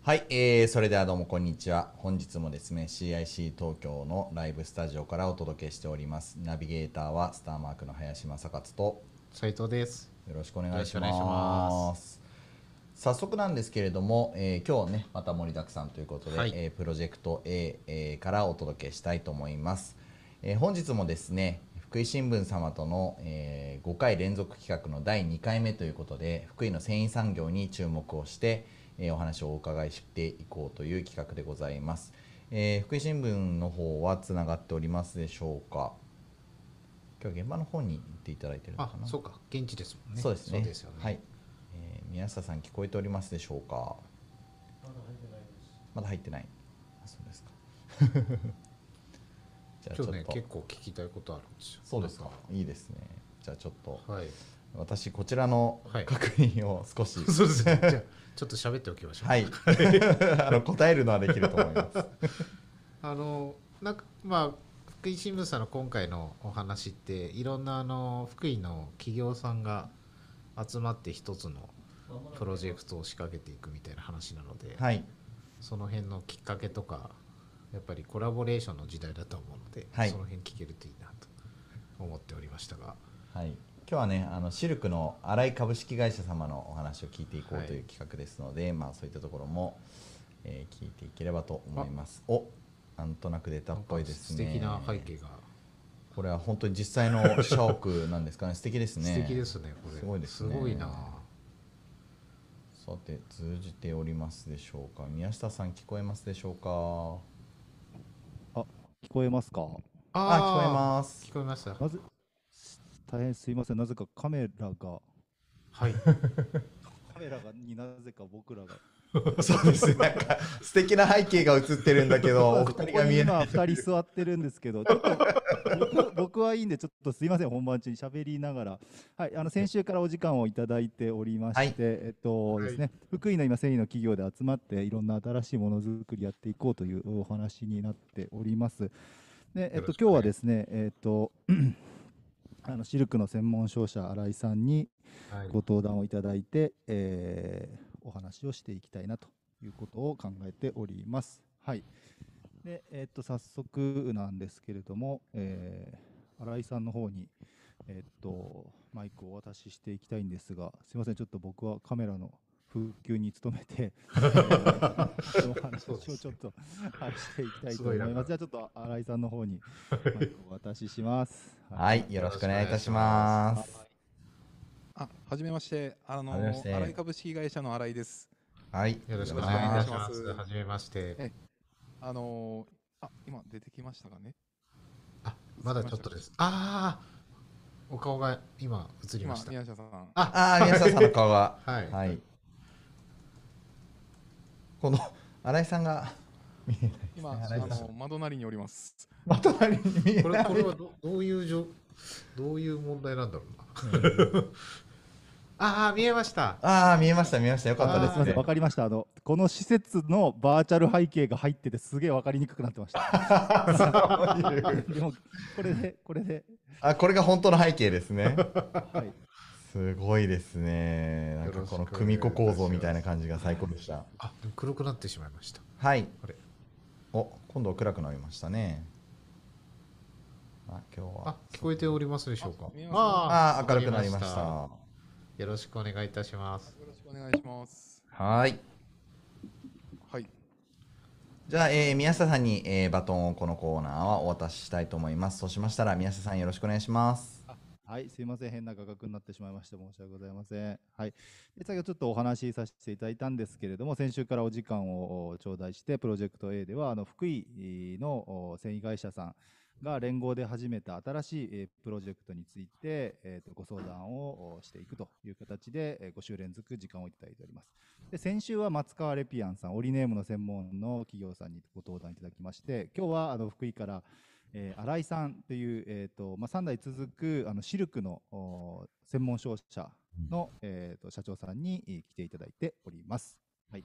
はい、えー、それではどうもこんにちは。本日もですね、CIC 東京のライブスタジオからお届けしております。ナビゲーターはスターマークの林正勝と斉藤です。よろしくお願いし。ます早速なんですけれども、えー今日ねまた盛りだくさんということで、はいえープロジェクト A、えーからお届けしたいと思います、えー本日もですね福井新聞様との、え5回連続企画の第2回目ということで福井の繊維産業に注目をして、えーお話をお伺いしていこうという企画でございます、えー福井新聞の方はつながっておりますでしょうか？今日は現場の方に行っていただいてるのあかな、そうか、現地ですもんね。そうですね。そうですよね。はい。えー宮下さん聞こえておりますでしょうか？まだ入ってない。あ、そうですか。じゃあちょっと、今日ね、結構聞きたいことあるんですよ。そうですか。いいですね。じゃあちょっとはい。私こちらのはい確認を少し、そうですね。じゃあ、ちょっと喋っておきましょう。はい。あの答えるのはできると思います。あの、なんか、まあ、福井新聞さんの今回のお話って、いろんなあの福井の企業さんが集まって一つのプロジェクトを仕掛けていくみたいな話なので、はい。その辺のきっかけとか、やっぱりコラボレーションの時代だと思うので、はいその辺聞けるといいなと思っておりましたが。はい。今日はね、あのシルクの新井株式会社様のお話を聞いていこうはいという企画ですので、まあそういったところも、えー聞いていければと思います。お、なんとなく出たっぽいですね。素敵な背景がこれは本当に実際の 社屋なんですかね。素敵ですね。素敵ですねこれすごいですねすごいなさて通じておりますでしょうか。宮下さん聞こえますでしょうか？あ、聞こえますか？あ、聞こえます聞。こえましたなぜ、大変すいません。なぜかカメラが、はい カメラがになぜか僕らが。そうですね。なんか素敵な背景が映ってるんだけど、お二人が見えない。今二人座ってるんですけど、ちょっと僕 僕はいいんで、ちょっとすいません、本番中に喋りながら、はい、あの先週からお時間をいただいておりまして、はいえっとですね、福井の今繊維の企業で集まって、いろんな新しいものづくりやっていこうというお話になっております。で、えっと今日はですね、えっと あのシルクの専門商社新井さんにはいご登壇をいただいて、えーお話をしていきたいなということを考えております。はい。で、えっと、早速なんですけれども、えー新井さんの方に、えっと、マイクをお渡ししていきたいんですが、すいません、ちょっと僕はカメラの復旧に努めて、えーお話をちょっと、はい、していきたいと思います。じゃあ、ちょっと新井さんの方にマイクをお渡しします。はい、よろしくお願いいたします。あ、はじめまして。あの新井株式会社の新井です。はい、よろしくお願いいたしますはじめましてえあのあ、今出てきましたかね？あまだちょっとですああお顔が今映りま今した宮下さん。あああ、宮下さんの顔が。はいはい。この新井さんが見えないね。今あの窓なりにおります。まとなりに見えこれない。これはどどういうじょどういう問題なんだろうなああ見えましたああ、見えました、見えました。よかったですね。わかりました。あの、この施設のバーチャル背景が入ってて、すげえわかりにくくなってました。でも、これで、これで、あ、これが本当の背景ですね。はい。すごいですね。なんかこの組子構造みたいな感じが最高でした。あでも黒くなってしまいましたはいあれ。お、今度は暗くなりましたね。あ、今日はあ。聞こえておりますでしょうかああー、明るくなりました。よろしくお願いいたしますよろしくお願いします。はい。はい。じゃあ、えー宮下さんに、えーバトンをこのコーナーはお渡ししたいと思います。そうしましたら、宮下さんよろしくお願いします。はい、すいません、変な画角になってしまいまして、申し訳ございません。はい。で先ほどちょっとお話しさせていただいたんですけれども、先週からお時間をお頂戴して、プロジェクト A では、あの福井のお繊維会社さんが連合で始めた新しいえープロジェクトについて、えーとご相談をおしていくという形で、え5週連続時間をいただいております。で先週は松川レピアンさん、オリネームの専門の企業さんにご登壇いただきまして、今日はあの福井から、えー新井さんという、えーとまあ、3代続くあのシルクのお専門商社の、えーと社長さんにえー来ていただいております。はい、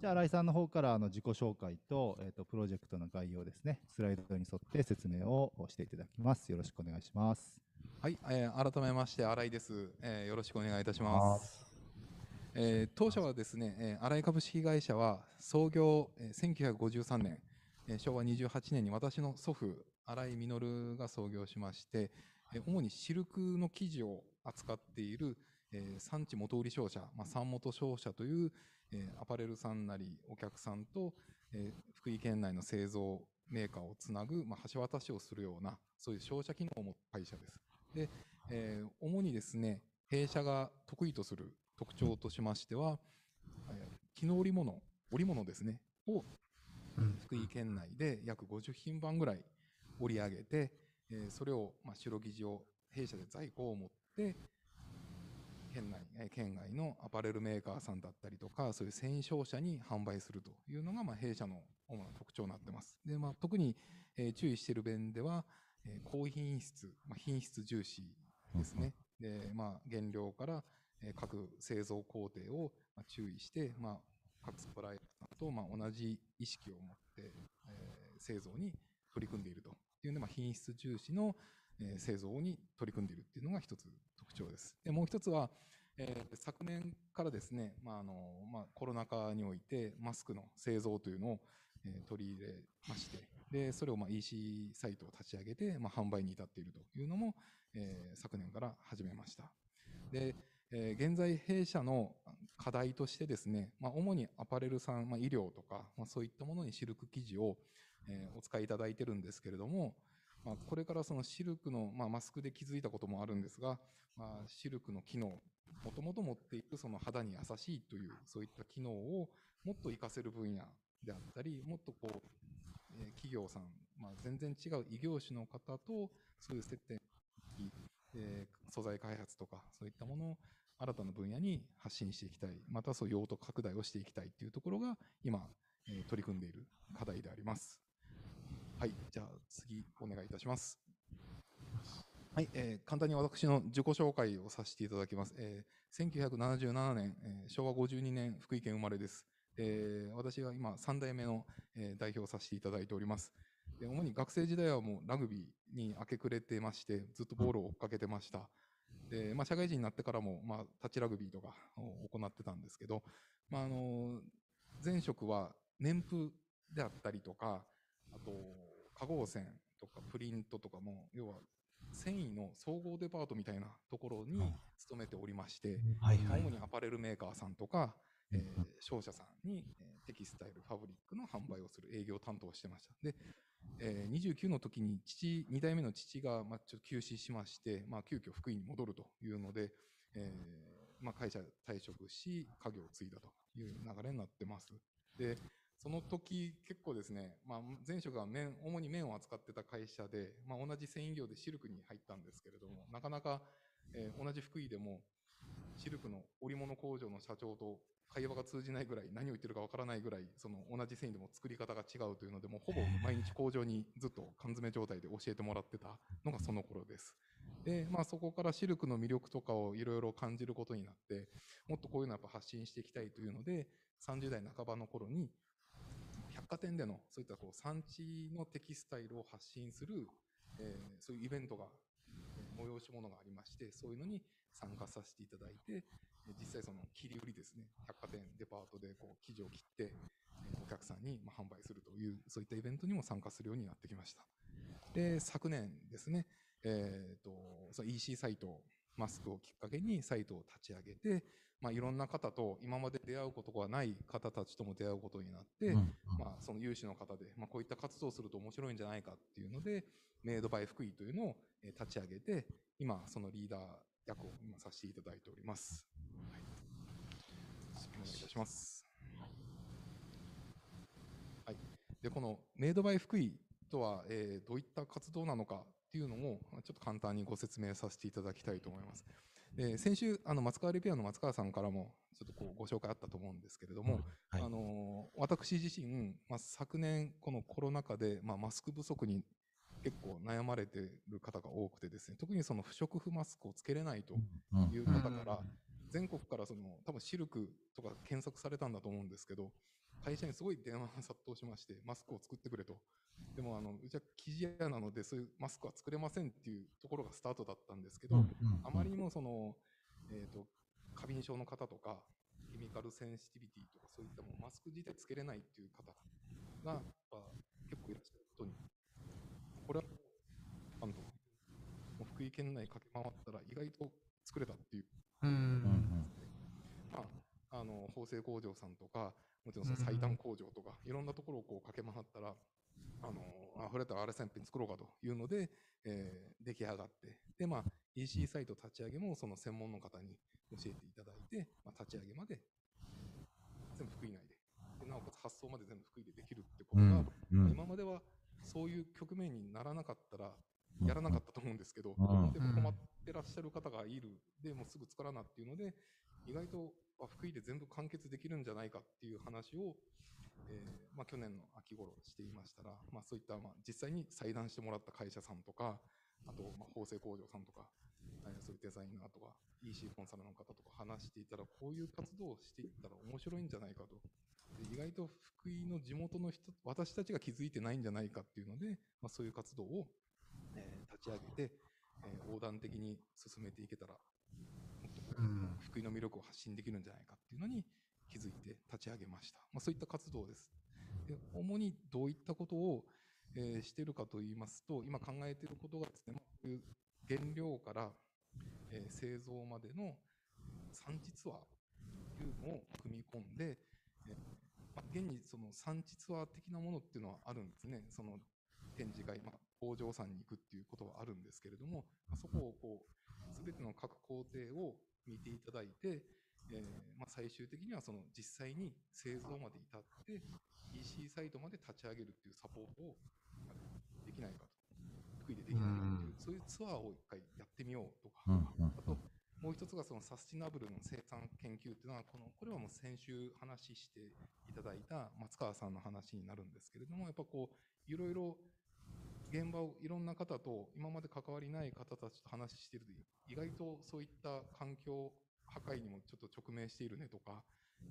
じゃあ新井さんの方からあの自己紹介と,、えー、とプロジェクトの概要ですね、スライドに沿って説明をしていただきます。よろしくお願いします。はい、えー改めまして新井です、えーよろしくお願いいたします。えー当社はですね、えー新井株式会社は創業、えー1953年、えー昭和28年に私の祖父、新井実が創業しまして、えー主にシルクの生地を扱っている、えー産地元売り商社、まあ、産元商社という、えーアパレルさんなりお客さんと、えー福井県内の製造メーカーをつなぐ、まあ、橋渡しをするような、そういう商社機能を持った会社です。で、えー主にですね、弊社が得意とする特徴としましては、えー機能織物、織物ですね、を福井県内で約50品番ぐらい織り上げて、えーそれを、まあ、白生地を弊社で在庫を持って、県内、えー県外のアパレルメーカーさんだったりとか、そういう繊維商社に販売するというのが、まあ、弊社の主な特徴になってます。で、まあ、特に、えー注意している点では、えー高品質、まあ、品質重視ですね。で、まあ、原料から、えー各製造工程を、まあ、注意して、まあ、各サプライヤーさんと、まあ、同じ意識を持って、えー製造に取り組んでいるというので、まあ、品質重視の、えー製造に取り組んでいるっていうのが一つ特徴です。で、もう一つは、えー昨年からですね、まああのまあ、コロナ禍においてマスクの製造というのを、えー取り入れまして、で、それをまあ EC サイトを立ち上げて、まあ、販売に至っているというのも、えー昨年から始めました。で、えー現在弊社の課題としてですね、まあ、主にアパレルさん、まあ、医療とか、まあ、そういったものにシルク生地を、えーお使いいただいてるんですけれども、まあ、これからそのシルクの、まあ、マスクで気づいたこともあるんですが、まあ、シルクの機能、もともと持っているその肌に優しいという、そういった機能をもっと活かせる分野であったり、もっとこう、えー企業さん、まあ、全然違う異業種の方と、そういう接点、えー素材開発とか、そういったものを新たな分野に発信していきたい、またそう用途拡大をしていきたいというところが、今、えー取り組んでいる課題であります。はい、じゃあ次お願いいたします。はい、えー簡単に私の自己紹介をさせていただきます。えー1977年、えー昭和52年福井県生まれです。えー私は今3代目の、えー代表させていただいております。で主に学生時代はもうラグビーに明け暮れてまして、ずっとボールを追っかけてました。で、まあ、社会人になってからも、まあ、タッチラグビーとかを行ってたんですけど、まあ、あの、前職は年譜であったりとか、あと、化合線とかプリントとかも、要は繊維の総合デパートみたいなところに勤めておりまして、はいはい主にアパレルメーカーさんとか、えー商社さんに、えーテキスタイル、ファブリックの販売をする営業担当をしてました。で、えー29の時に父、2代目の父が、まあ、ちょっと休止しまして、まあ、急遽福井に戻るというので、えーまあ、会社退職し、家業を継いだという流れになってます。で、その時結構ですね、まあ、前職は麺、主に麺を扱ってた会社で、まあ、同じ繊維業でシルクに入ったんですけれども、なかなか、えー同じ福井でも、シルクの織物工場の社長と会話が通じないぐらい、何を言ってるかわからないぐらい、その同じ繊維でも作り方が違うというので、もうほぼ 毎日工場にずっと缶詰状態で教えてもらってたのがその頃です。で、まあそこからシルクの魅力とかをいろいろ感じることになって、もっとこういうのをやっぱ発信していきたいというので、30代半ばの頃に、百貨店でのそういったこう産地のテキスタイルを発信する、えーそういうイベントが、えー催し物がありまして、そういうのに参加させていただいて、え実際その切り売りですね、百貨店、デパートでこう生地を切って、えーお客さんにま販売するという、そういったイベントにも参加するようになってきました。で、昨年ですね、えーと、その EC サイト、マスクをきっかけにサイトを立ち上げて、まあ、いろんな方と今まで出会うことがない方たちとも出会うことになって、うんまあ、その有志の方で、まあ、こういった活動をすると面白いんじゃないかっていうので、メイドバイ福井というのをえー立ち上げて、今、そのリーダー役を今させていただいております。はい、お願いいたします。はい。で、このメイドバイ福井とは、えーどういった活動なのかっていうのを、まあちょっと簡単にご説明させていただきたいと思います。で先週、あの松川レペアの松川さんからも、ちょっとこうご紹介あったと思うんですけれども、はい。あの私自身、まあ、昨年、このコロナ禍で、まあ、マスク不足に結構悩まれている方が多くてですね、特にその不織布マスクをつけれないとうん。いう方から、全国からその多分シルクとか検索されたんだと思うんですけど、会社にすごい電話が殺到しまして、マスクを作ってくれと。でも、あの、うちは生地屋なので、そういうマスクは作れませんっていうところがスタートだったんですけど、あまりにもその、えっ、と、過敏症の方とか、ケミカルセンシティビティとかそういったもうマスク自体つけれないっていう方が、やっぱ結構いらっしゃることに、これは、あの、もう福井県内駆け回ったら意外と作れたっていう、ううんん。まあ、あの、縫製工場さんとか、もちろんその最短工場とか、いろんなところをこう駆け回ったら、あの、あ、これだったら RS ペン作ろうかというので、えー出来上がって、で、まあ、EC サイト立ち上げもその専門の方に教えていただいて、まあ、立ち上げまで全部福井内でで、なおかつ発送まで全部福井でできるってことが、うんまあうん今まではそういう局面にならなかったら、やらなかったと思うんですけど、うんでも困ってらっしゃる方がいる、でもうすぐ作らなっていうので、意外とあ福井で全部完結できるんじゃないかっていう話を、えーまあ、去年の秋頃していましたら、まあ、そういった、まあ、実際に裁断してもらった会社さんとか、あと、まあ、縫製工場さんとか、そういうデザイナーとか、EC コンサルの方とか話していたら、こういう活動をしていったら面白いんじゃないかと。で意外と福井の地元の人、私たちが気づいてないんじゃないかっていうので、まあ、そういう活動を、えー立ち上げて、えー横断的に進めていけたら、福井の魅力を発信できるんじゃないかっていうのに気づいて立ち上げました。まあ、そういった活動です。で主にどういったことを、えーしているかといいますと、今考えていることがですね、まあこういう原料から、えー製造までの産地ツアーというのを組み込んで、えーまあ、現にその産地ツアー的なものっていうのはあるんですね。その展示会、まあ、工場さんに行くっていうことはあるんですけれども、まあそこをこう、すべての各工程を見ていただいて、えーまあ、最終的にはその実際に製造まで至って EC サイトまで立ち上げるっていうサポートをできないかと。福井でできないかっていう、そういうツアーを一回やってみようとか、あと、もう一つがそのサスティナブルの生産研究っていうのは、この、これはもう先週話していただいた松川さんの話になるんですけれども、やっぱこう、いろいろ現場をいろんな方と、今まで関わりない方たちと話していると、意外とそういった環境破壊にもちょっと直面しているねとか、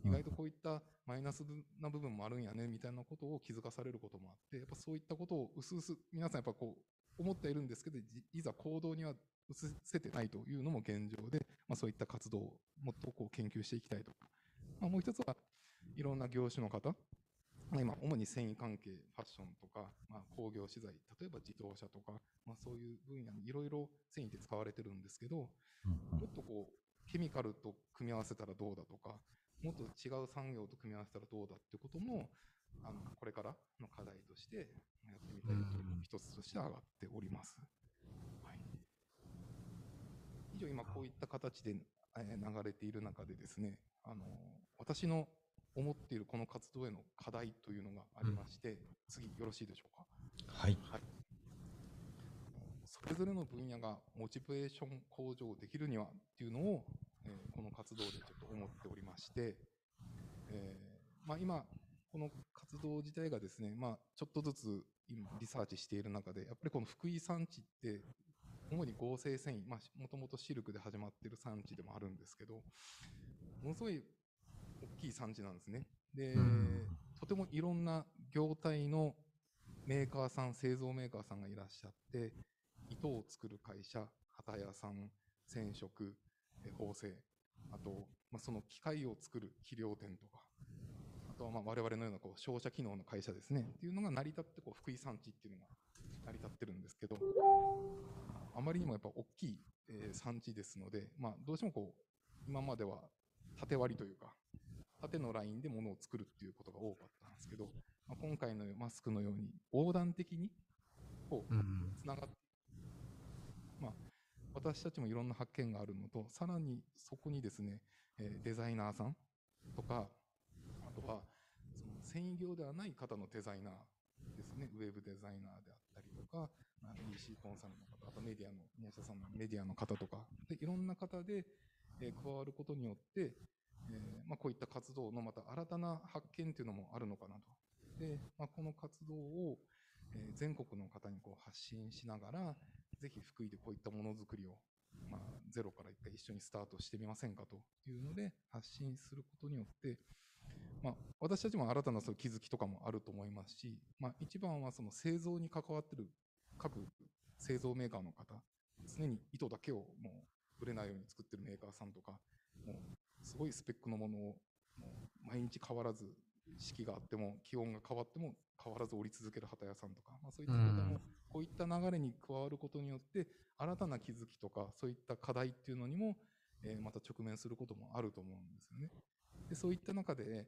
意外とこういったマイナスな部分もあるんやねみたいなことを気づかされることもあって、やっぱそういったことを薄々、皆さんやっぱこう、思ってはいるんですけど、じいざ行動には移せてないというのも現状で、まあ、そういった活動をもっとこう研究していきたいとか、まあ、もう一つはいろんな業種の方、まあ今、主に繊維関係、ファッションとか、まあ、工業資材、例えば自動車とか、まあ、そういう分野にいろいろ繊維って使われてるんですけど、もっとこう、ケミカルと組み合わせたらどうだとか、もっと違う産業と組み合わせたらどうだってことも、あの、これからの課題としてやってみたいというのも一つとして上がっております。はい。以上、今こういった形でえー流れている中でですね、あの、私の思っているこの活動への課題というのがありまして、次よろしいでしょうか？はい。はい。それぞれの分野がモチベーション向上できるにはっていうのを、えーこの活動でちょっと思っておりまして、えーまあ、今、この活動自体がですね、まあ、ちょっとずつ今リサーチしている中で、やっぱりこの福井産地って、主に合成繊維、まあ、もともとシルクで始まっている産地でもあるんですけど、ものすごい大きい産地なんですね。で、うんとてもいろんな業態のメーカーさん、製造メーカーさんがいらっしゃって、糸を作る会社、旗屋さん、染色、え縫製、あと、まあ、その機械を作る肥料店とか、あとはまあ我々のようなこう商社機能の会社ですね、っていうのが成り立ってこう福井産地っていうのが成り立ってるんですけど、あまりにもやっぱ大きい、えー産地ですので、まあ、どうしてもこう、今までは縦割りというか、縦のラインで物を作るっていうことが多かったんですけど、まあ、今回のマスクのように横断的にこううん。つながって、まあ、私たちもいろんな発見があるのと、さらにそこにですね、えーデザイナーさんとか、あとはその繊維業ではない方のデザイナーですね、ウェブデザイナーであったりとか、まあ EC コンサルの方、あとメディアの、宮下さんのメディアの方とか、でいろんな方で、えー加わることによって、えーまあ、こういった活動のまた新たな発見というのもあるのかなと。で、まあ、この活動を、え全国の方にこう発信しながら、ぜひ福井でこういったものづくりを、まあ、ゼロから一回一緒にスタートしてみませんかというので発信することによって、まあ、私たちも新たなその気づきとかもあると思いますし、まあ、一番はその製造に関わっている各製造メーカーの方、常に糸だけをもう売れないように作ってるメーカーさんとか、もうすごいスペックのものをもう毎日変わらず四季があっても気温が変わっても変わらず織り続ける旗屋さんとか、まあ、そういったことも、うんこういった流れに加わることによって新たな気づきとかそういった課題っていうのにも、えーまた直面することもあると思うんですよね。でそういった中で、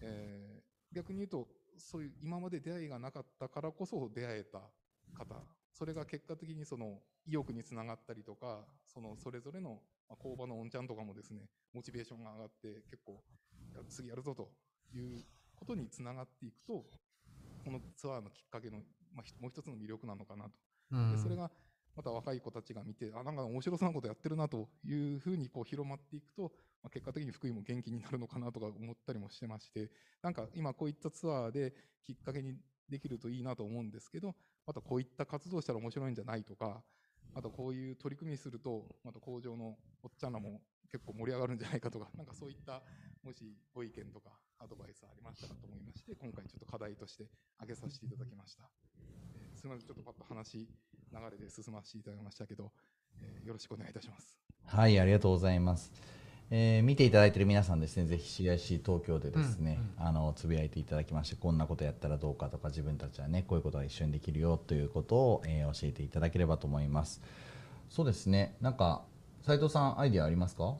えー逆に言うとそういう今まで出会いがなかったからこそ出会えた方それが結果的にその意欲につながったりとかそのそれぞれのまあ工場のおんちゃんとかもですねモチベーションが上がって結構次やるぞということにつながっていくとこのツアーのきっかけの、まあ、ひもう一つの魅力なのかなと。うん。でそれがまた若い子たちが見て、あ、なんか面白そうなことやってるなというふうにこう広まっていくと、まあ、結果的に福井も元気になるのかなとか思ったりもしてまして、なんか今こういったツアーできっかけにできるといいなと思うんですけど、またこういった活動したら面白いんじゃないとか、あとこういう取り組みすると、また工場のおっちゃんらも結構盛り上がるんじゃないかとか、なんかそういった、もしご意見とかアドバイスありましたらと思いまして、今回ちょっと課題として挙げさせていただきました。えーすみません、ちょっとパッと話、流れで進ませていただきましたけど、えーよろしくお願いいたします。はい、ありがとうございます。えー見ていただいている皆さんですね、ぜひ CIC 東京でですね、うんあのつぶやいていただきまして、こんなことやったらどうかとか、自分たちはね、こういうことが一緒にできるよということを、えー教えていただければと思います。そうですね、なんか斉藤さんアイディアありますか？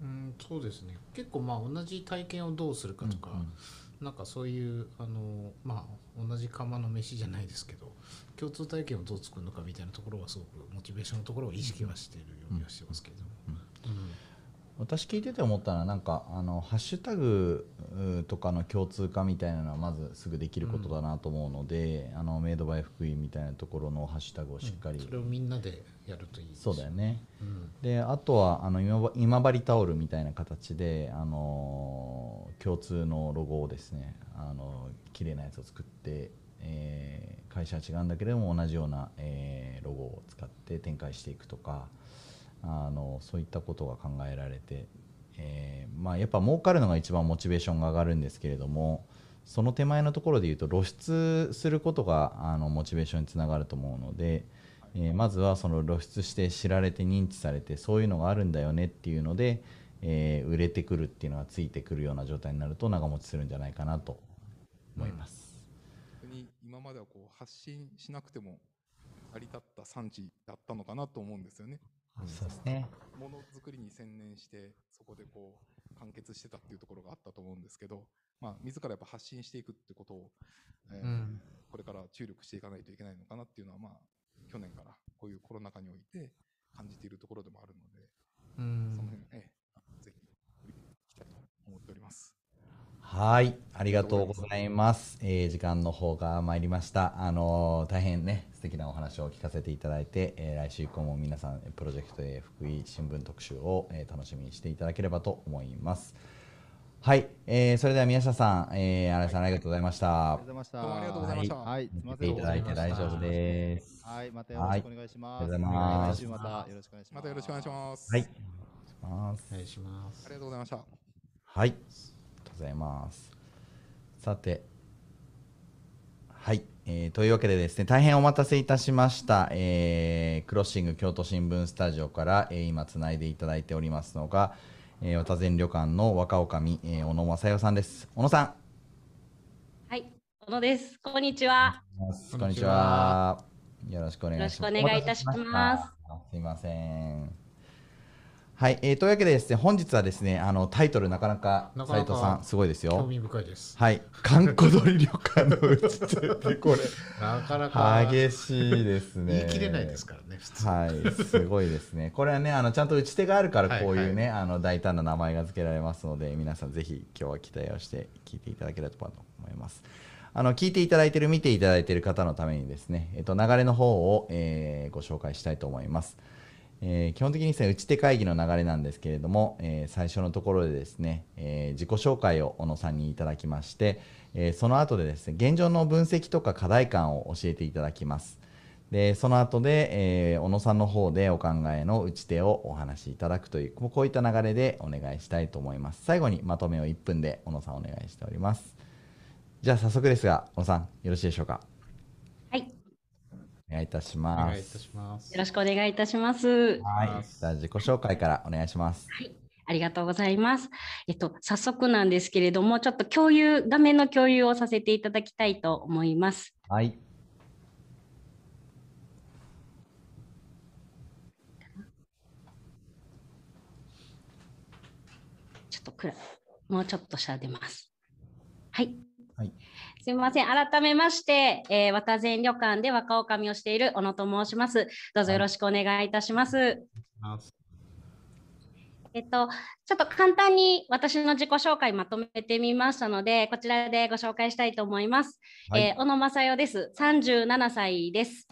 うん、そうですね。結構まあ同じ体験をどうするかとか、うんうん。なんかそういうあのまあ同じ釜の飯じゃないですけど共通体験をどう作るのかみたいなところはすごくモチベーションのところを意識はしているようにはしてますけれども、私聞いてて思ったのはなんかあのハッシュタグとかの共通化みたいなのはまずすぐできることだなと思うので、あのメイドバイ福井みたいなところのハッシュタグをしっかり、それをみんなでやるといいそうだよね。うん。であとはあの今ば今治タオルみたいな形で、あのー共通のロゴをですね、あのー綺麗なやつを作って、えー会社は違うんだけれども同じような、えーロゴを使って展開していくとかあのそういったことが考えられて、えーまあ、やっぱ儲かるのが一番モチベーションが上がるんですけれどもその手前のところで言うと露出することがあのモチベーションにつながると思うので、えーまずはその露出して知られて認知されてそういうのがあるんだよねっていうので、えー売れてくるっていうのがついてくるような状態になると長持ちするんじゃないかなと思います。逆に今まではこう発信しなくても成り立った産地だったのかなと思うんですよね。そうですね。ものづくりに専念してそこでこう完結してたっていうところがあったと思うんですけど、まあ、自らやっぱ発信していくってことを、えーうん。これから注力していかないといけないのかなっていうのは、まあ、去年からこういうコロナ禍において感じているところでもあるので、うん。その辺、ええ、ぜひきたいと思っております。はい、ありがとうございます。えー時間の方が参りました。あのー大変ね、素敵なお話を聞かせていただいて、えー来週以降も皆さん、プロジェクト A 福井新聞特集を、えー楽しみにしていただければと思います。はい、えーそれでは宮下さん、えー、新井さんありがとうございましたありがとう。ございました。どうもありがとうございましたはい、すみま見ていただいて大丈夫です。はい、またよろしくお願いします。はいありがとうございまたよろしくお願いします。またよろしくお願いします。はい、お願いしますお願いしますありがとうございました。はい、ありがとうございます。さて、はい、えーというわけでですね、大変お待たせいたしました、えークロッシング京都新聞スタジオから、えー今つないでいただいておりますのが、えー、渡前旅館の若女将、えー小野正代さんです。小野さん。はい、小野です。こんにちは。こんにちは。よろしくお願いします。よろしくお願いいたしますすいません。はい、えーというわけでですね、本日はですね、あのタイトルなかなか斉藤さんすごいですよ。興味深いですはい、観光鳥旅館のうちってこれ なかなか激しいですね。言い切れないですからね普通はい、すごいですね。これはね、あのちゃんと打ち手があるからこういうね、はいあの大胆な名前が付けられますので、皆さんぜひ今日は期待をして聞いていただければと思います。あの聞いていただいている、見ていただいている方のためにですね、えっと流れの方を、えーご紹介したいと思います。えー基本的にですね、打ち手会議の流れなんですけれども、えー最初のところでですね、えー自己紹介を小野さんにいただきまして、えその後でですね、現状の分析とか課題感を教えていただきます。で、その後で、え小野さんの方でお考えの打ち手をお話しいただくという、こうこういった流れでお願いしたいと思います。最後にまとめを1分で小野さんお願いしております。じゃあ早速ですが、小野さん、よろしいでしょうか？はい、お願いいたしおます。願いいたしますよろしくお願いいたします。はい。じゃあ自己紹介からお願いします。あありがとうございます。えっと、早速なんですけれども、ちょっと共有、画面の共有をさせていただきたいと思います。はい。ちょっと暗い。もうちょっと下出ます。はい。はいすみません。改めまして、えー、渡前旅館で若女将をしている小野と申します。どうぞよろしくお願いいたします。えっと、ちょっと簡単に私の自己紹介まとめてみましたので、こちらでご紹介したいと思います。はいえー小野正代です。37歳です。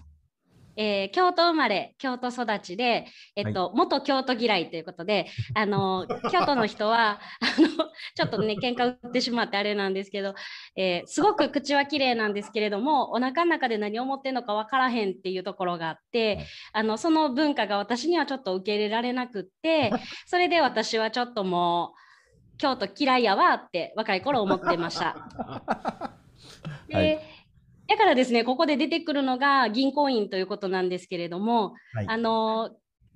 えー京都生まれ、京都育ちで、えっと、元京都嫌いということで、あの、京都の人は、あの、ちょっとね、喧嘩売ってしまってあれなんですけど、えーすごく口は綺麗なんですけれども、お腹の中で何を思ってんのか分からへんっていうところがあって、はい。あの、その文化が私にはちょっと受け入れられなくって、それで私はちょっともう、京都嫌いやわって若い頃思ってました。で、はいだからですね、ここで出てくるのが銀行員ということなんですけれども、はい。あの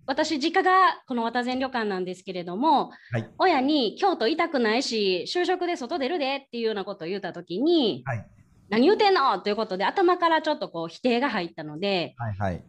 私、実家がこの渡前旅館なんですけれども、はい。親に京都痛くないし、就職で外出るでっていうようなことを言ったときに、はい。何言うてんの？ということで、頭からちょっとこう否定が入ったので、はいはい。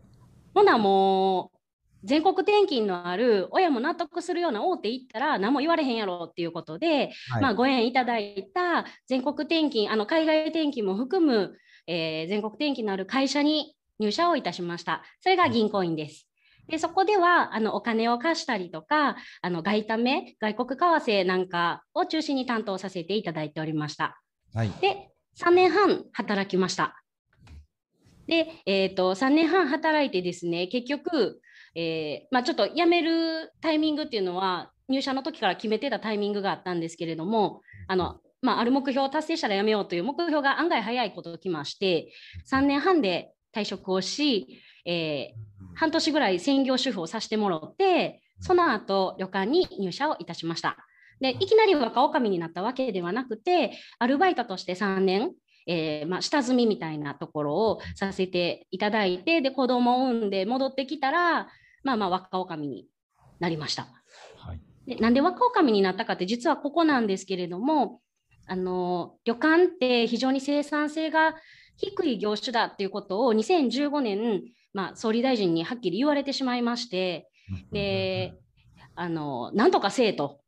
ほなもう、全国転勤のある親も納得するような大手行ったら何も言われへんやろっていうことで、はい。まあ、ご縁いただいた全国転勤、あの海外転勤も含む、えー全国転勤のある会社に入社をいたしました。それが銀行員です。でそこではあのお金を貸したりとか、あの外為、外国為替なんかを中心に担当させていただいておりました。はい。で、3年半働きました。で、えー、と3年半働いてですね、結局、えーまあ、ちょっと辞めるタイミングっていうのは、入社の時から決めてたタイミングがあったんですけれども、あのまあ、ある目標を達成したら辞めようという目標が案外早いこときまして、3年半で退職をし、えー半年ぐらい専業主婦をさせてもらって、その後旅館に入社をいたしました。でいきなり若女将になったわけではなくて、アルバイトとして3年、えーまあ、下積みみたいなところをさせていただいて、で子供を産んで戻ってきたら、まあまあ若女将になりました。はい。でなんで若女将になったかって実はここなんですけれどもあの旅館って非常に生産性が低い業種だっていうことを2015年、まあ、総理大臣にはっきり言われてしまいましてであのなんとかせえと。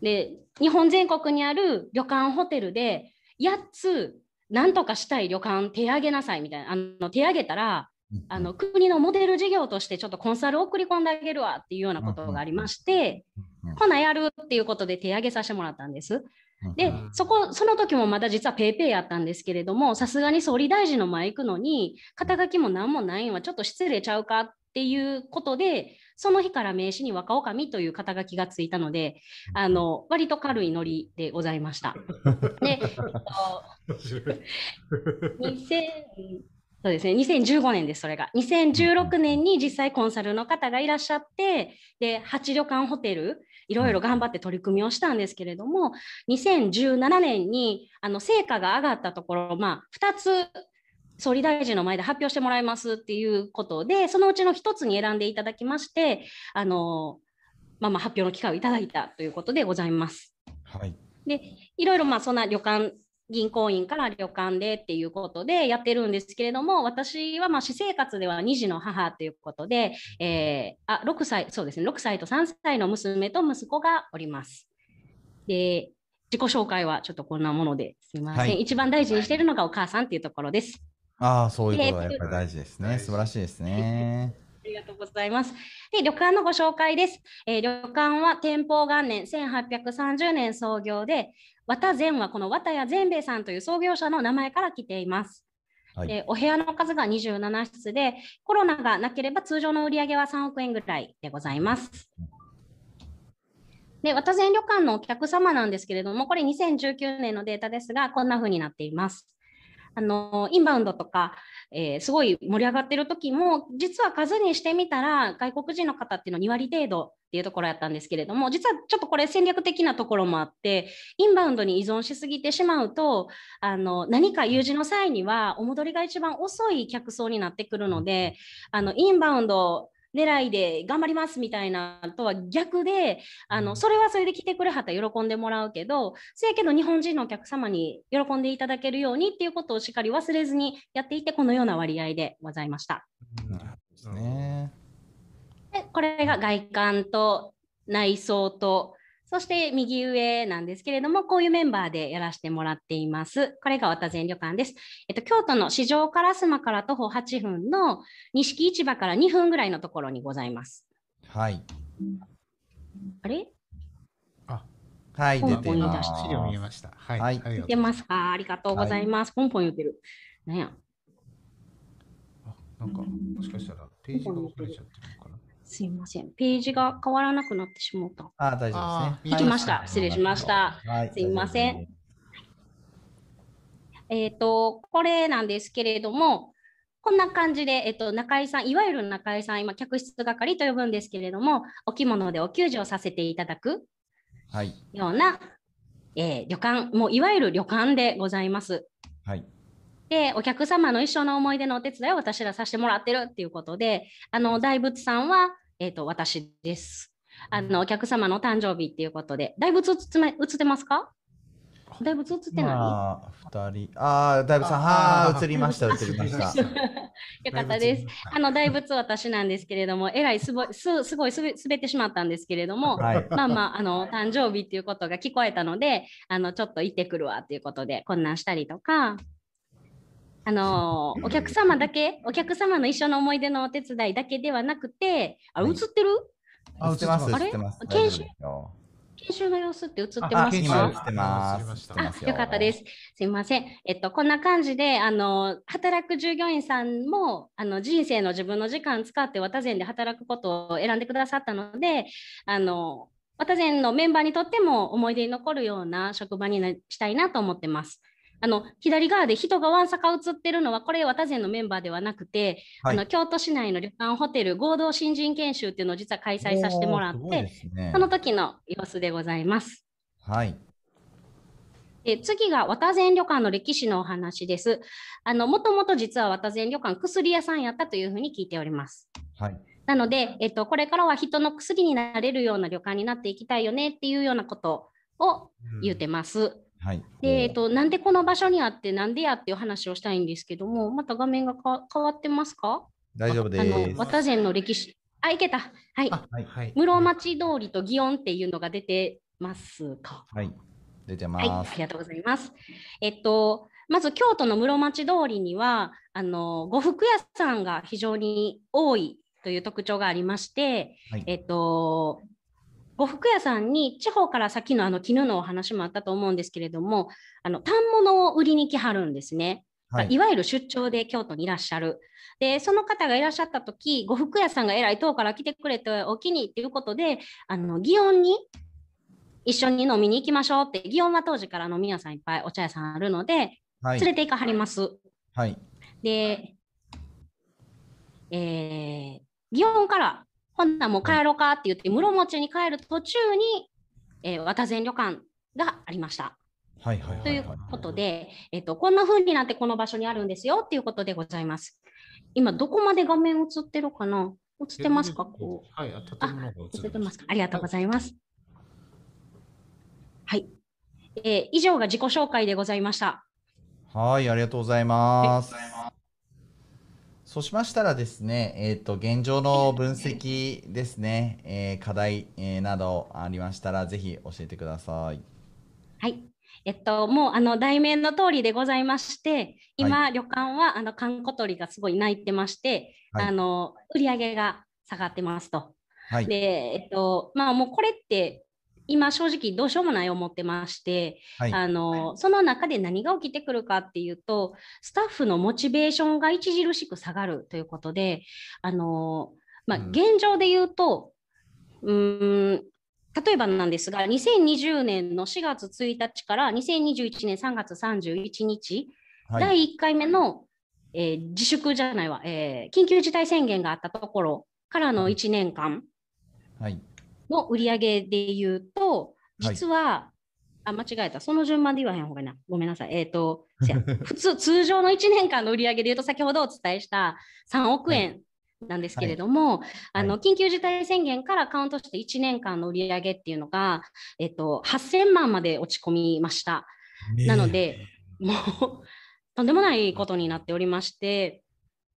で日本全国にある旅館ホテルで8つなんとかしたい旅館手挙げなさいみたいなあの手挙げたらあの国のモデル事業としてちょっとコンサルを送り込んであげるわっていうようなことがありまして、うんほなやるっていうことで手挙げさせてもらったんです。うんでうん、そこ、その時もまだ実はペイペイやったんですけれども、さすがに総理大臣の前行くのに、肩書きも何もないんはちょっと失礼ちゃうかっていうことで、その日から名刺に若女将という肩書きがついたので、あの割と軽いノリでございました。で、えっと2000そうですね、2015年です、それが。2016年に実際コンサルの方がいらっしゃって、で、8旅館ホテル、いろいろ頑張って取り組みをしたんですけれども、2017年にあの成果が上がったところ、まあ、2つ総理大臣の前で発表してもらいますっていうことで、そのうちの1つに選んでいただきまして、あのまあ、まあ発表の機会をいただいたということでございます。はい。で、いろいろまあそんな旅館、銀行員から旅館でっていうことでやってるんですけれども、私はまあ私生活では2児の母ということで、えーあ6歳、そうですね、6歳と3歳の娘と息子がおります。で、自己紹介はちょっとこんなものですみません、はい一番大事にしているのがお母さんっていうところです。ああ、そういうことがやっぱり大事ですね。素晴らしいですね。ありがとうございます。で、旅館のご紹介です。えー旅館は天保元年1830年創業で、綿膳はこの綿屋善兵衛さんという創業者の名前から来ています。はい。でお部屋の数が27室で、コロナがなければ通常の売上は3億円ぐらいでございます。で、綿膳旅館のお客様なんですけれども、これ2019年のデータですが、こんな風になっています。あのインバウンドとか、えーすごい盛り上がってる時も、実は数にしてみたら、外国人の方っていうのは2割程度っていうところやったんですけれども、実はちょっとこれ戦略的なところもあって、インバウンドに依存しすぎてしまうと、あの何か有事の際にはお戻りが一番遅い客層になってくるので、あのインバウンド狙いで頑張りますみたいなとは逆で、あのそれはそれで来てくれはったら喜んでもらうけど、せやけど日本人のお客様に喜んでいただけるようにっていうことをしっかり忘れずにやっていて、このような割合でございました。ですね。でこれが外観と内装と、そして右上なんですけれども、こういうメンバーでやらせてもらっています。これが渡善旅館です。えっと、京都の市場烏丸から徒歩8分の錦市場から2分ぐらいのところにございます。はい。あれ？はい、ポン出てまポンに出しす。資料見えました。はい。はい出ますか？ありがとうございます。ポンポン言ってる。なんや？あなんか、もしかしたらページが遅れちゃってるのかな。すいません。ページが変わらなくなってしまった。あ、大丈夫ですね。行きました失礼しました。はい。すいません。えっ、と、これなんですけれども、こんな感じで、えっと、中井さん、いわゆる中井さん、今、客室係と呼ぶんですけれども、お着物でお給仕をさせていただくはい。ような、えー旅館、もういわゆる旅館でございます。はい。で、お客様の一生の思い出のお手伝いを私らさせてもらってるっていうことで、あの、大仏さんは、えっ、と、私です。あの、お客様の誕生日っていうことで、大仏映ってま映ってますか？大仏映ってない、まあ、二人。ああ、だいぶさん、はあーあ、映りました、映りました。よかったです。あの大仏私なんですけれども、えらいすごいすすごいすべ滑ってしまったんですけれども、はい。まあまあ、あの誕生日っていうことが聞こえたので、あのちょっと行ってくるわっていうことで、こんなんしたりとか、あのお客様だけ、お客様の一緒の思い出のお手伝いだけではなくて、あ、はい映ってる？映ってます、あれ？映ってます。研修？研修の様子って映ってあますかよあよかったです。。すいません。えっと、こんな感じで、あの、働く従業員さんも、あの、人生の自分の時間使って渡善で働くことを選んでくださったので、あの、渡善のメンバーにとっても思い出に残るような職場になしたいなと思ってます。あの、左側で人がわんさか映ってるのは、これ渡善のメンバーではなくて、はいあの、京都市内の旅館ホテル合同新人研修っていうのを実は開催させてもらって、すねその時の様子でございます。はい。え次が渡善旅館の歴史のお話です。あの、もともと実は渡善旅館薬屋さんやったというふうに聞いております。はい。なので、えっと、これからは人の薬になれるような旅館になっていきたいよねっていうようなことを言うてます。はい。で、えっと、なんでこの場所にあって、なんでやっていう話をしたいんですけども、また画面がか変わってますか？大丈夫であの、す。渡善の歴史。あ、いけた。はい。あ、はい。はい。室町通りと祇園っていうのが出てますか？はい。出てはい、ます。ありがとうございます。えっと、まず京都の室町通りには、あの呉服屋さんが非常に多いという特徴がありまして、はいえっと、呉服屋さんに地方から先のあの絹のお話もあったと思うんですけれども、あの反物を売りに来はるんですね。はいい、わゆる出張で京都にいらっしゃる。で、その方がいらっしゃった時、呉服屋さんがえらい遠から来てくれておきにっていうことで、あの祇園に一緒に飲みに行きましょうって、祇園は当時から飲み屋さんいっぱいお茶屋さんあるので、はい。連れて行かはります。はい。で、えー、祇園から、ほんならもう帰ろうかって言って、室町に帰る途中に、えー、渡善旅館がありました。はい。はい。ということで、えっと、こんな風になってこの場所にあるんですよっていうことでございます。今、どこまで画面映ってるかな？映ってますか？こうはい。あ映映ってってますか？ありがとうございます。はい。えー以上が自己紹介でございました。はい、ありがとうございます。そうしましたらですね、えっ、と、現状の分析ですね、えー課題、えーなどありましたら、ぜひ教えてください。はい。えっと、もうあの題名の通りでございまして、今、旅館はあの観光鳥がすごい鳴いてまして、はいあの売り上げが下がってますと。はい。で、えっと、まあもうこれって、今正直どうしようもない思ってまして、はい。あのその中で何が起きてくるかっていうと、スタッフのモチベーションが著しく下がるということで、あのまあ、うん現状で言うと、うーん、例えばなんですが、2020年の4月1日から2021年3月31日、はい。第1回目の、えー自粛じゃないわ、えー緊急事態宣言があったところからの1年間はい。の売り上げで言うと、はい実は、あ、間違えた。その順番で言わへんほうがいいな。ごめんなさい。えっ、と、せや普通、通常の1年間の売り上げで言うと、先ほどお伝えした3億円なんですけれども、あの緊急事態宣言からカウントして1年間の売り上げっていうのが、えっと、8000万まで落ち込みました。なので、もうとんでもないことになっておりまして、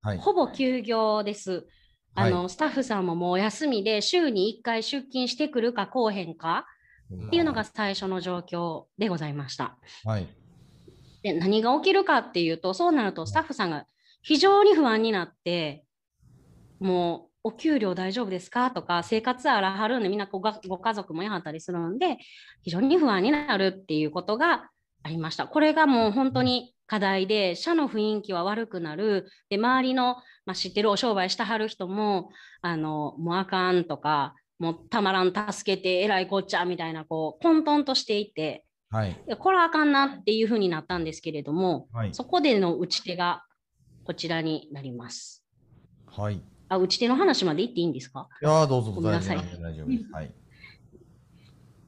はい。ほぼ休業です。あの、スタッフさんももうお休みで週に1回出勤してくるか来おへんかっていうのが最初の状況でございました。はい。で何が起きるかっていうとそうなるとスタッフさんが非常に不安になってもうお給料大丈夫ですか？とか生活あらはるんでみんなごがご家族もやはったりするんで非常に不安になるっていうことがありました。これがもう本当に課題で社の雰囲気は悪くなるで周りの、まあ、知ってるお商売してはる人もあのもうあかんとかもうたまらん助けてえらいこっちゃみたいなこう混沌としていてはい。いやこれはあかんなっていうふうになったんですけれども、はい。そこでの打ち手がこちらになります。はい。いあ、打ち手の話まで言っていいんですか？やーどうぞごめんなさい大丈夫大丈夫です。はい。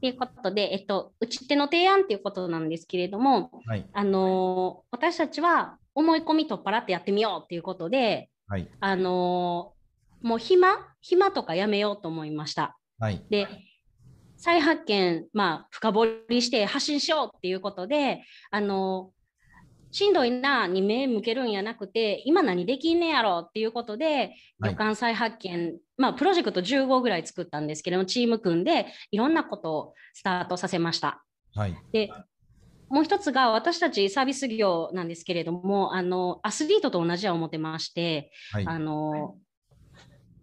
ということで、えっと、打ち手の提案っていうことなんですけれども、はい。あのー私たちは思い込み取っ払ってやってみようっていうことで、はい。あのーもう暇暇とかやめようと思いました。はい。で、再発見、まあ、深掘りして発信しようっていうことで、あの、しんどいなに目向けるんやなくて、今何できんねやろっていうことで、はい旅館再発見、まあ、プロジェクト15ぐらい作ったんですけども、チーム組んで、いろんなことをスタートさせました。はい。で、もう一つが、私たちサービス業なんですけれども、あの、アスリートと同じは思ってまして、はい。あの、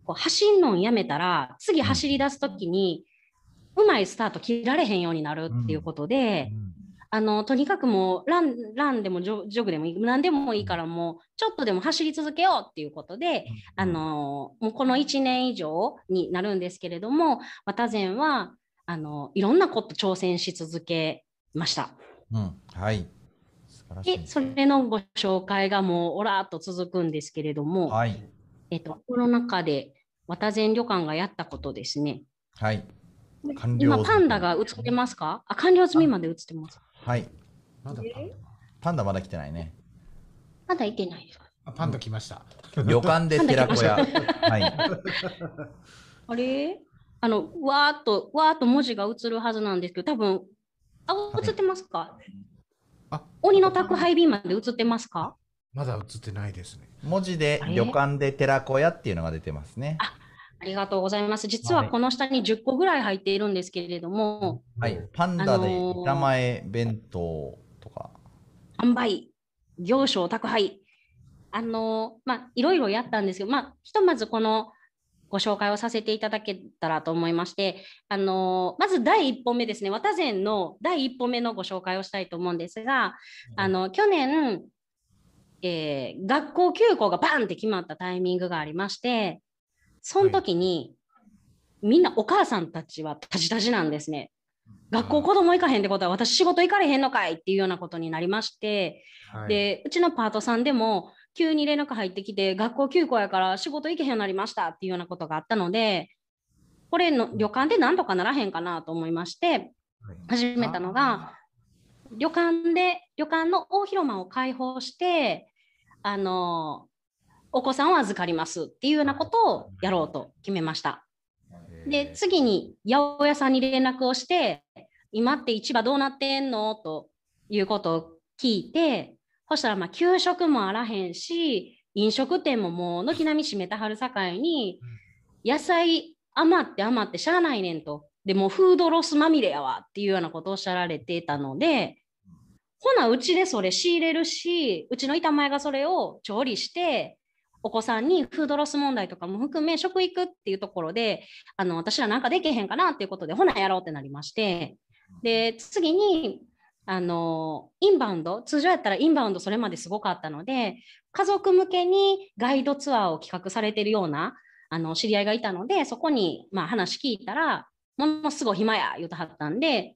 こう走んのんやめたら、次走り出すときに、うまいスタート切られへんようになるっていうことで、うんあの、とにかくもう、ラン、ランでもジョジョグでもいい、何でもいいからもう、ちょっとでも走り続けようっていうことで、あ、の、もうこの1年以上になるんですけれども、綿前は、あの、いろんなこと挑戦し続けました。うん。はい。で、それのご紹介がもう、おらーっと続くんですけれども、はい。えっと、コロナ禍で綿前旅館がやったことですね。はい。完了今、パンダが映ってますか？あ、完了済みまで映ってます。はい。まだパンダ？パンダまだ来てないね。まだいてないです。あパンダ来ました。旅館で寺子屋。はい。あれ？あの、わーっと、わーっと文字が映るはずなんですけど、多分、あ、はい映ってますか、あ鬼の宅配便まで映ってますか？まだ映ってないですね。文字で旅館で寺子屋っていうのが出てますね。ありがとうございます。実ははいこの下に10個ぐらい入っているんですけれども、はい。パンダであのー板前弁当とか。販売、行商、宅配、あのまあ、いろいろやったんですけど、まあ、ひとまずこのご紹介をさせていただけたらと思いまして、あのまず第1本目ですね、綿前の第1本目のご紹介をしたいと思うんですが、あの去年、えー学校休校がバンって決まったタイミングがありまして、その時に、みんなお母さんたちはタジタジなんですね。学校子供行かへんってことは私仕事行かれへんのかいっていうようなことになりまして、はい、でうちのパートさんでも急に連絡入ってきて学校休校やから仕事行けへんようになりましたっていうようなことがあったのでこれの旅館でなんとかならへんかなと思いまして始めたのが旅館で旅館の大広間を開放してあのお子さんを預かりますっていうようなことをやろうと決めました。で、次に八百屋さんに連絡をして、今って市場どうなってんの？ということを聞いて、そしたら、まあ、給食もあらへんし、飲食店ももう軒並み閉めたはるさかいに、野菜余って余ってしゃあないねんと。でもうフードロスまみれやわっていうようなことをおっしゃられてたので、ほな、うちでそれ仕入れるし、うちの板前がそれを調理して、お子さんにフードロス問題とかも含め食育っていうところで、あの私らなんかできへんかなっていうことで、ほなやろうってなりまして、で、次に、あの、インバウンド、通常やったらインバウンドそれまですごかったので、家族向けにガイドツアーを企画されてるような、あの、知り合いがいたので、そこに、まあ話聞いたら、ものすごい暇や、言うてはったんで、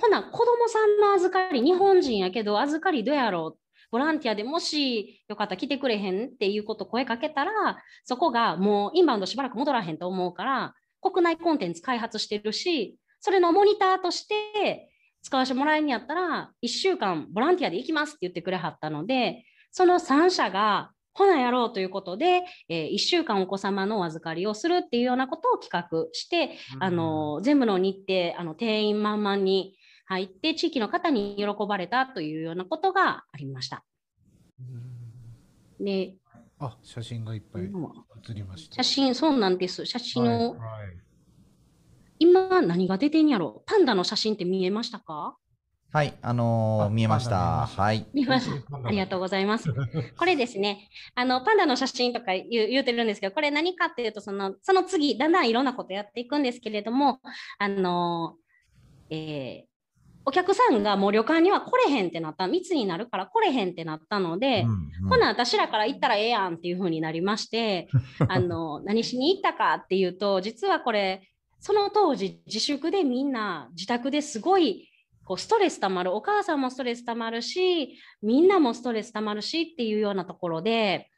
ほな、子供さんの預かり、日本人やけど、預かりどうやろうボランティアでもしよかったら来てくれへんっていうことを声かけたら、そこがもうインバウンドしばらく戻らへんと思うから、国内コンテンツ開発してるし、それのモニターとして使わせてもらえるんやったら、1週間ボランティアで行きますって言ってくれはったので、その3社がほなやろうということで、え1週間お子様のお預かりをするっていうようなことを企画して、あの全部の日程あの定員満々に入って地域の方に喜ばれたというようなことがありました。であ、写真がいっぱい写りました。写真そうなんです写真を、はい今何が出てんやろ？パンダの写真って見えましたか？はい、あのーあ見えました。パンダ見えましたはい。見ました。ありがとうございます。これですね、あのパンダの写真とか言う言うてるんですけど、これ何かっていうとその、その次、だんだんいろんなことやっていくんですけれども、あのえーお客さんがもう旅館には来れへんってなった、密になるから来れへんってなったので、うんうん。ほな、私らから行ったらええやんっていう風になりまして、あの何しに行ったかっていうと、実はこれ、その当時、自粛でみんな自宅ですごいこうストレスたまる、お母さんもストレスたまるし、みんなもストレスたまるしっていうようなところで、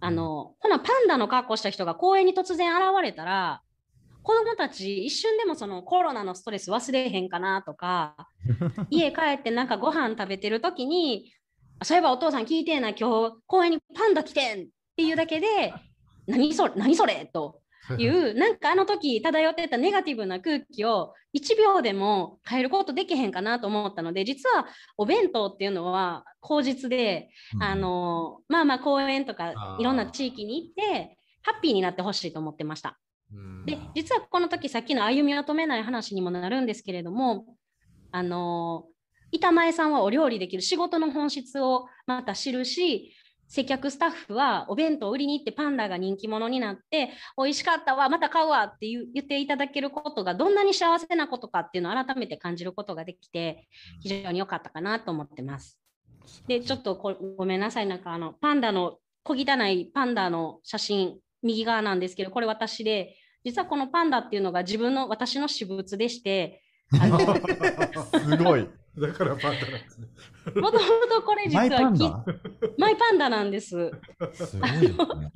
あのほな、パンダの格好した人が公園に突然現れたら、子供たち一瞬でもそのコロナのストレス忘れへんかなとか、家帰ってなんかご飯食べてる時に、そういえばお父さん聞いてえな、今日公園にパンダ来てんっていうだけで、何それ、何それという、なんかあの時漂ってたネガティブな空気を1秒でも変えることできへんかなと思ったので、実はお弁当っていうのは口実で、あのまあまあ公園とかいろんな地域に行って、ハッピーになってほしいと思ってました。うん。で、実はこの時さっきの歩みを止めない話にもなるんですけれども、あの板前さんはお料理できる仕事の本質をまた知るし、接客スタッフはお弁当を売りに行ってパンダが人気者になって、美味しかったわ、また買うわって言っていただけることがどんなに幸せなことかっていうのを改めて感じることができて、非常に良かったかなと思ってます。で、ちょっとこごめんなさい、なんかあのパンダの小汚いパンダの写真、右側なんですけど、これ私で、実はこのパンダっていうのが自分の私の私物でして、あのもすごい。だからパンダなんですね。ともとこれ実マイパはマイパンダなんです。すごいですね。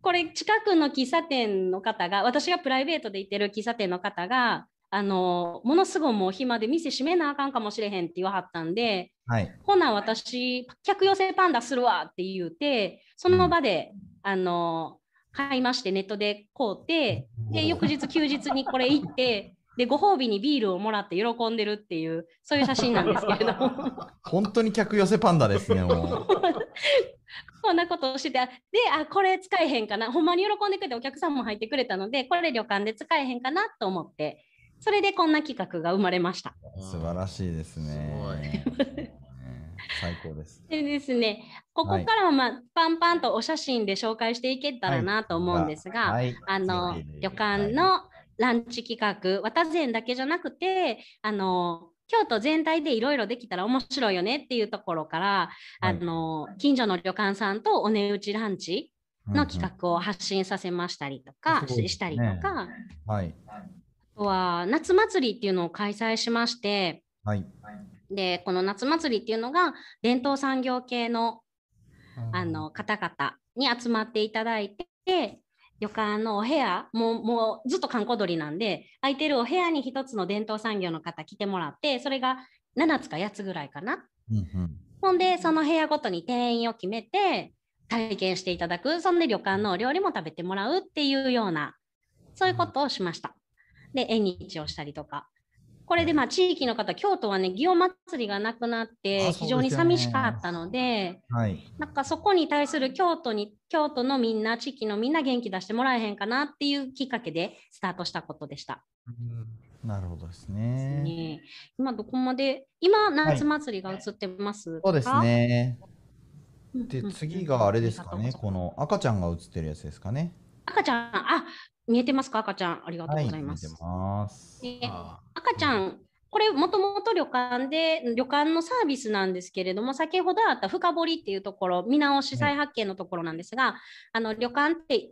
これ近くの喫茶店の方が私がプライベートで行ってる喫茶店の方があのものすごいもう暇で店閉めなあかんかもしれへんって言わはったんではい。ほな私客寄せパンダするわって言うてその場で、あの買いましてネットで買うてで翌日休日にこれ行ってでご褒美にビールをもらって喜んでるっていうそういう写真なんですけれども。本当に客寄せパンダですね、もう。こんなことをしてて、で、あ、これ使えへんかな、ほんまに喜んでくれてお客さんも入ってくれたので、これ旅館で使えへんかなと思って、それでこんな企画が生まれました。素晴らしいですね。最高です。でですね、ここからは、まあパンパンとお写真で紹介していけたらなと思うんですが、はいあの旅館のランチ企画、綿膳だけじゃなくて、あの京都全体でいろいろできたら面白いよねっていうところから、あの近所の旅館さんとお値打ちランチの企画を発信させましたりとか、すごいですねしたりとか、画。はい。あとは夏祭りっていうのを開催しまして、はい。でこの夏祭りっていうのが伝統産業系のあの方々に集まっていただいて、旅館のお部屋、もうもうずっと観光鳥なんで、空いてるお部屋に一つの伝統産業の方来てもらって、それが7つか8つぐらいかな。うんうん。ほんで、その部屋ごとに定員を決めて、体験していただく、そんで旅館のお料理も食べてもらうっていうような、そういうことをしました。で、縁日をしたりとか。これでまあ地域の方、京都はね、祇園祭りがなくなっあて、非常に寂しかったので、はい。なんかそこに対する京都に、京都のみんな、地域のみんな元気出してもらえへんかなっていうきっかけでスタートしたことでした。なるほどですね。ね今どこまで、今夏祭りが映ってますか、そうですね。うん。で、うん次があれですかね。この赤ちゃんが写ってるやつですかね。赤ちゃん、あ、見えてますか？赤ちゃん。ありがとうはい。ございます。見てます。であ赤ちゃん、これもともと旅館で、旅館のサービスなんですけれども、先ほどあった深掘りっていうところ、見直し再発見のところなんですが、あの旅館って、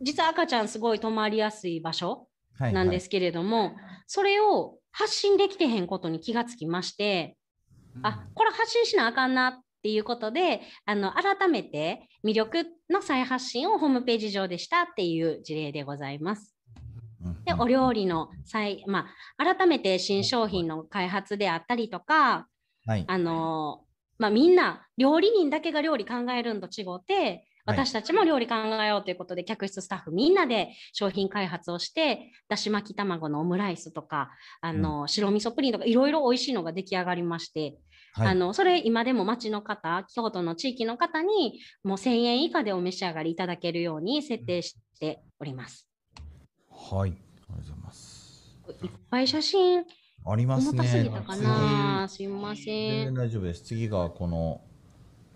実は赤ちゃんすごい泊まりやすい場所はい。なんですけれども、それを発信できてへんことに気がつきまして、あこれ発信しなあかんなっていうことであの改めて魅力の再発信をホームページ上でしたっていう事例でございます。うんでお料理の再、まあ、改めて新商品の開発であったりとかはい。あのまあ、みんな料理人だけが料理考えるんと違ってはい私たちも料理考えようということで、客室スタッフみんなで商品開発をしてだし巻き卵のオムライスとかあの、白味噌プリンとかいろいろ美味しいのが出来上がりまして、はいあのそれ今でも町の方京都の地域の方にもう1000円以下でお召し上がりいただけるように設定しております。はい。ありがとうございます。いっぱい写真ありますね。重たすぎたかな、すいませ次全然ん。大丈夫です。次がこの、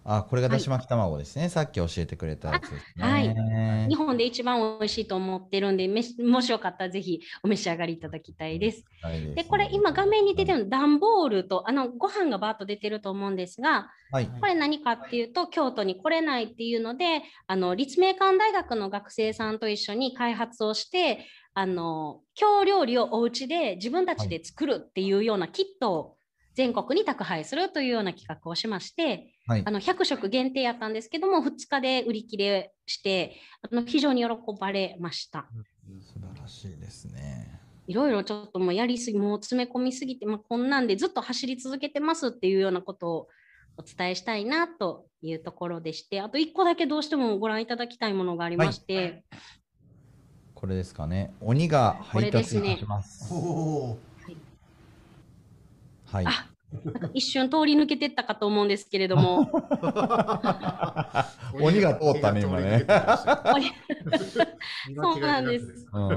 あ、これがだし巻き卵ですね。さっき教えてくれたやつですね。あはいはい日本で一番美味しいと思ってるんで、もしよかったらぜひお召し上がりいただきたいです。で、これ今画面に出てるの段ボールと、あの、ご飯がバーッと出てると思うんですが、はい。これ何かっていうと、京都に来れないっていうので、あの、立命館大学の学生さんと一緒に開発をして、あの、京料理をお家で自分たちで作るっていうようなキットを全国に宅配するというような企画をしまして、はいあ。の100食限定やったんですけども、2日で売り切れして、あの非常に喜ばれました。素晴らしいですね。いろいろちょっともうやりすぎ、もう詰め込みすぎて、まあ、こんなんでずっと走り続けてますっていうようなことをお伝えしたいなというところでして、あと1個だけどうしてもご覧いただきたいものがありまして、これですかね。鬼が配達いたします。はい。あなんか一瞬通り抜けてったかと思うんですけれども、鬼が通ったね今ね鬼そうなんです。うん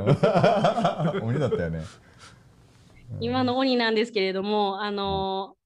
鬼だったよね。今の鬼なんですけれども、あのー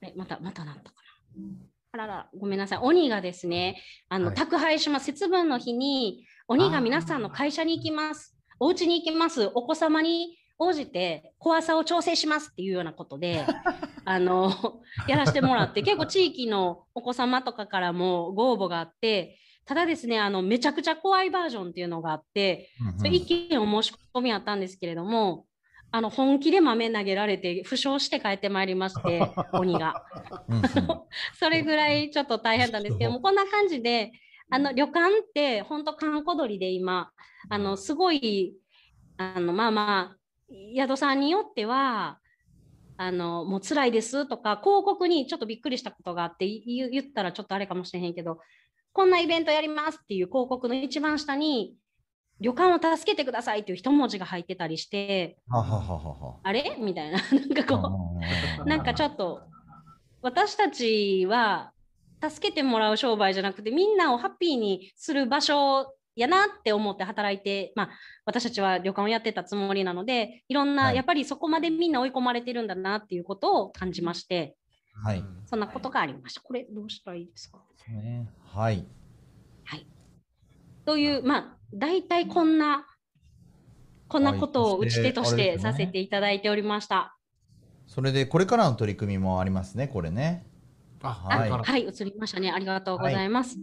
えまた、またなんとかな。あらら、ごめんなさい。鬼がですね、あの、はい宅配します。節分の日に、鬼が皆さんの会社に行きます。お家に行きます。お子様に応じて怖さを調整しますっていうようなことで、あの、やらせてもらって、結構地域のお子様とかからもご応募があって、ただですね、あの、めちゃくちゃ怖いバージョンっていうのがあって、それ一件お申し込みあったんですけれども、あの本気で豆投げられて負傷して帰ってまいりまして、鬼が。それぐらいちょっと大変なんですけども、こんな感じで、あの旅館って本当観光鳥で今、あのすごい、あのまあまあ、宿さんによっては、あのもう辛いですとか、広告にちょっとびっくりしたことがあって、言言ったらちょっとあれかもしれへんけど、こんなイベントやりますっていう広告の一番下に、旅館を助けてくださいっていう一文字が入ってたりして。あれ？みたいな、なんかこう、なんかちょっっと私たちは助けてもらう商売じゃなくてみんなをハッピーにする場所やなって思って働いて、まあ、私たちは旅館をやってたつもりなのでいろんな、はいやっぱりそこまでみんな追い込まれてるんだなっていうことを感じましてはい。そんなことがありました。これどうしたらいいですか？ねはい。というまあ大体こんなこんなことをはい打ち手としてさせていただいておりました。それでこれからの取り組みもありますね。これね。あ、はいはい。はい、映りましたね。ありがとうございます。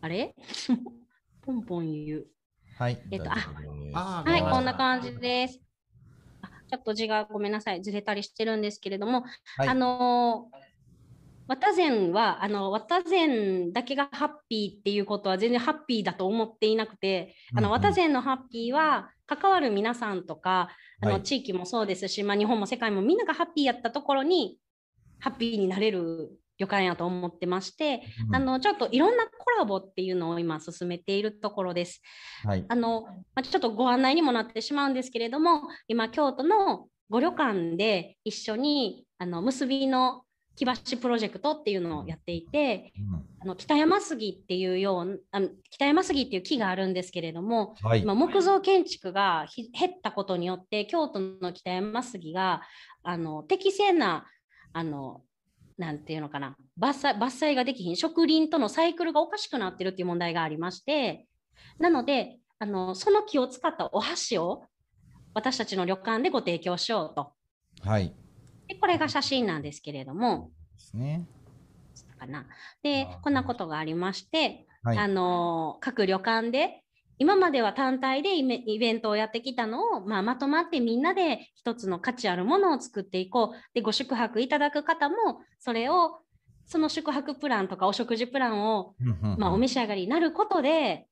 あれ？ポンポン言う。はい。えっとあはい、はいこんな感じです。あちょっと字がごめんなさい、ずれたりしてるんですけれども、はいあのー、綿膳は、あの、綿膳だけがハッピーっていうことは全然ハッピーだと思っていなくて、あの、綿膳のハッピーは、関わる皆さんとか、あの、はい地域もそうですし、まあ、日本も世界もみんながハッピーやったところに、ハッピーになれる旅館やと思ってまして、うんあの、ちょっといろんなコラボっていうのを今進めているところです。はい。あの、まあ、ちょっとご案内にもなってしまうんですけれども、今、京都のご旅館で一緒にあの結びの木橋プロジェクトっていうのをやっていて、うんあの北山杉っていうようなあの北山杉っていう木があるんですけれども、はい。今木造建築がひ減ったことによって京都の北山杉があの適正なあのなんていうのかな。伐採伐採ができひん。植林とのサイクルがおかしくなってるっていう問題がありまして。なのであのその木を使ったお箸を私たちの旅館でご提供しようと。はい。でこれが写真なんですけれども。ですね。かな。でこんなことがありましてはい。あの各旅館で今までは単体でイベントをやってきたのを、まあ、まとまってみんなで一つの価値あるものを作っていこうでご宿泊いただく方もそれをその宿泊プランとかお食事プランを、まあ、お召し上がりになることで、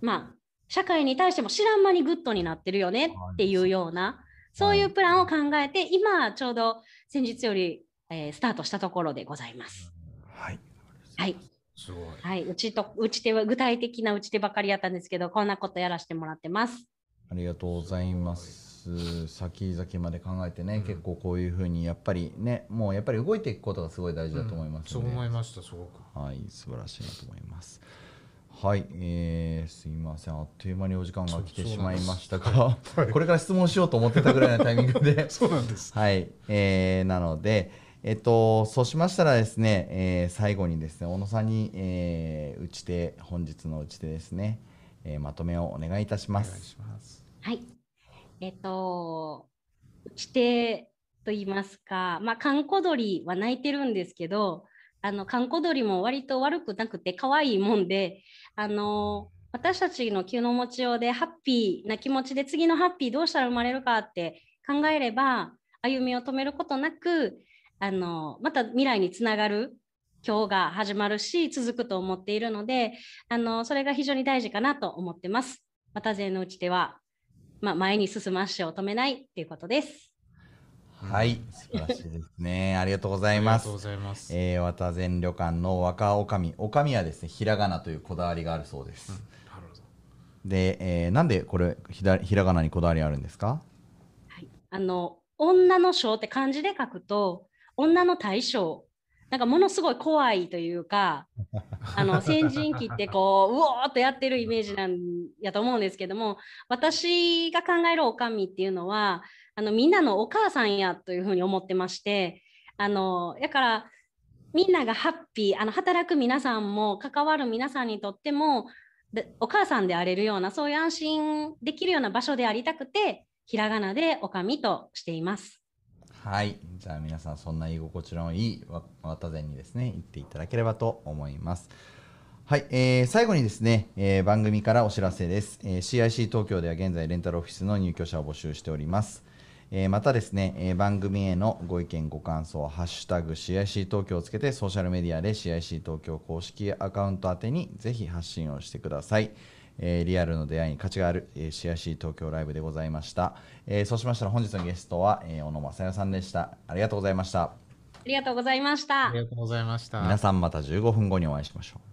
まあ、社会に対しても知らん間に good になってるよねっていうようなそういうプランを考えて今ちょうど先日よりえースタートしたところでございます。はい。はい、すごい。はい、うちと打ち手は具体的な打ち手ばかりやったんですけど、こんなことやらせてもらってます。ありがとうございます。先々まで考えてね、結構こういうふうにやっぱりね、もうやっぱり動いていくことがすごい大事だと思いますそうので、思いました、すごく。はい、素晴らしいなと思います。はい、えー、すいません、あっという間にお時間が来てそうしまいましたがこれから質問しようと思ってたぐらいのタイミングで、そうなんです。はい、えー、なので、えっと、そうしましたらですね、えー最後にですね、小野さんに、えー、打ち手、本日の打ち手ですね、えーまとめをお願いいたしお願います。します。はい。えっと、打ち手と言いますか、まあ、閑古鳥は鳴いてるんですけど、あの、閑古鳥も割と悪くなくて可愛いもんで、あの、私たちの気の持ちようでハッピーな気持ちで次のハッピーどうしたら生まれるかって考えれば、歩みを止めることなく、あの、また未来につながる今日が始まるし、続くと思っているので、あの、それが非常に大事かなと思ってます。また勢の打ち手は、まあ、前に進む足を止めないっていうことです。はい、素晴らしいですね。ありがとうござあいますりがとうご。ざいます。えー、渡善旅館の若女将、女将はですね、ひらがなというこだわりがあるそうです。なるほど。で、えーなんでこれひだ、ひらがなにこだわりあるんですか？はい、あの女の章って漢字で書くと女の大将なんかものすごい怖いというか あの先陣切ってこううおーっとやってるイメージなんやと思うんですけども私が考えるおかみっていうのはあのみんなのお母さんやというふうに思ってましてあのだからみんながハッピーあの働く皆さんも関わる皆さんにとってもでお母さんであれるようなそういう安心できるような場所でありたくてひらがなでおかみとしています。はい。じゃあ皆さん、そんな居心地のいいわ渡善にですね、行っていただければと思います。はい、えー最後にですね、えー番組からお知らせです、えー CIC 東京では現在レンタルオフィスの入居者を募集しております。えーまたですね、えー番組へのご意見ご感想、ハッシュタグ CIC 東京をつけてソーシャルメディアで CIC 東京公式アカウント宛てにぜひ発信をしてください。えーリアルの出会いに価値がある、えー CIC 東京ライブでございました。えーそうしましたら本日のゲストは、えー小野正代さんでした。ありがとうございました。ありがとうございましたあり。がとうございました。皆さんまた15分後にお会いしましょう。